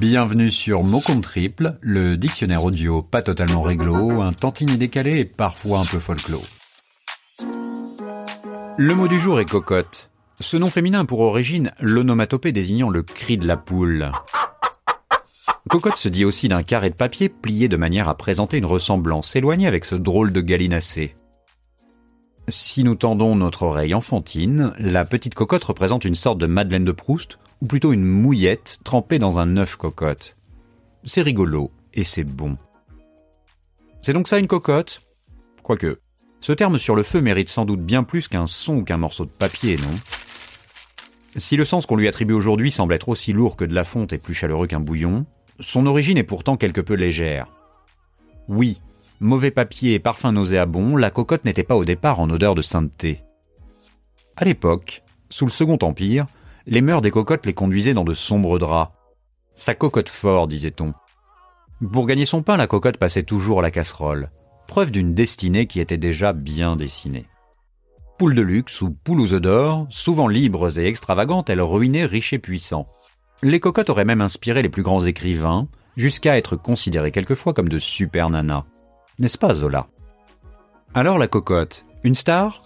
Bienvenue sur Mot triple, le dictionnaire audio pas totalement réglo, un tantinet décalé et parfois un peu folklore. Le mot du jour est cocotte. Ce nom féminin a pour origine l'onomatopée désignant le cri de la poule. Cocotte se dit aussi d'un carré de papier plié de manière à présenter une ressemblance éloignée avec ce drôle de gallinacé. Si nous tendons notre oreille enfantine, la petite cocotte représente une sorte de Madeleine de Proust, ou plutôt une mouillette trempée dans un œuf cocotte. C'est rigolo, et c'est bon. C'est donc ça une cocotte? Quoique, ce terme sur le feu mérite sans doute bien plus qu'un son ou qu'un morceau de papier, non? Si le sens qu'on lui attribue aujourd'hui semble être aussi lourd que de la fonte et plus chaleureux qu'un bouillon, son origine est pourtant quelque peu légère. Oui, mauvais papier et parfum nauséabond, la cocotte n'était pas au départ en odeur de sainteté. À l'époque, sous le Second Empire, les mœurs des cocottes les conduisaient dans de sombres draps. Ça cocotte fort, disait-on. Pour gagner son pain, la cocotte passait toujours à la casserole, preuve d'une destinée qui était déjà bien dessinée. Poule de luxe ou poule aux œufs d'or, souvent libres et extravagantes, elle ruinait riches et puissants. Les cocottes auraient même inspiré les plus grands écrivains, jusqu'à être considérées quelquefois comme de super nanas. N'est-ce pas, Zola? Alors la cocotte, une star?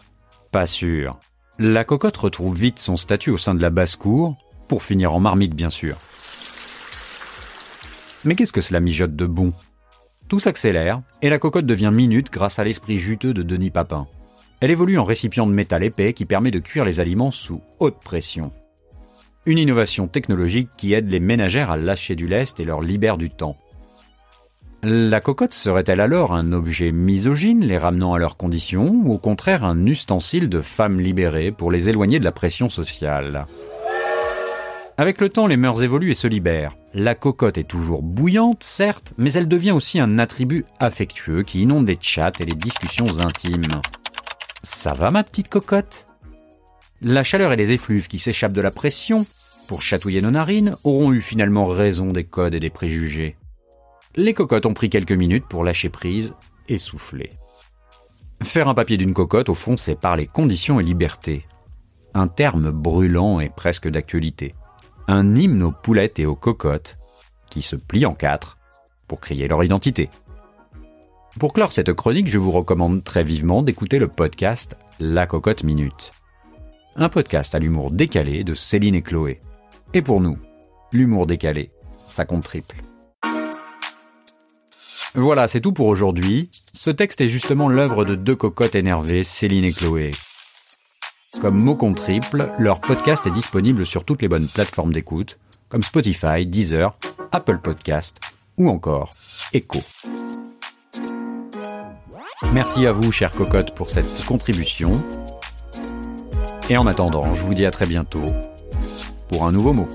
Pas sûr. La cocotte retrouve vite son statut au sein de la basse-cour, pour finir en marmite bien sûr. Mais qu'est-ce que cela mijote de bon? Tout s'accélère, et la cocotte devient minute grâce à l'esprit juteux de Denis Papin. Elle évolue en récipient de métal épais qui permet de cuire les aliments sous haute pression. Une innovation technologique qui aide les ménagères à lâcher du lest et leur libère du temps. La cocotte serait-elle alors un objet misogyne les ramenant à leurs conditions ou au contraire un ustensile de femmes libérées pour les éloigner de la pression sociale? Avec le temps, les mœurs évoluent et se libèrent. La cocotte est toujours bouillante, certes, mais elle devient aussi un attribut affectueux qui inonde les chats et les discussions intimes. Ça va ma petite cocotte? La chaleur et les effluves qui s'échappent de la pression, pour chatouiller nos narines, auront eu finalement raison des codes et des préjugés. Les cocottes ont pris quelques minutes pour lâcher prise et souffler. Faire un papier d'une cocotte, au fond, c'est parler conditions et liberté. Un terme brûlant et presque d'actualité. Un hymne aux poulettes et aux cocottes, qui se plient en quatre pour crier leur identité. Pour clore cette chronique, je vous recommande très vivement d'écouter le podcast La Cocotte Minute un podcast à l'humour décalé de Céline et Chloé. Et pour nous, l'humour décalé, ça compte triple. Voilà, c'est tout pour aujourd'hui. Ce texte est justement l'œuvre de deux cocottes énervées, Céline et Chloé. Comme mot compte triple, leur podcast est disponible sur toutes les bonnes plateformes d'écoute, comme Spotify, Deezer, Apple Podcast ou encore Echo. Merci à vous, chère cocotte, pour cette contribution. Et en attendant, je vous dis à très bientôt pour un nouveau mot.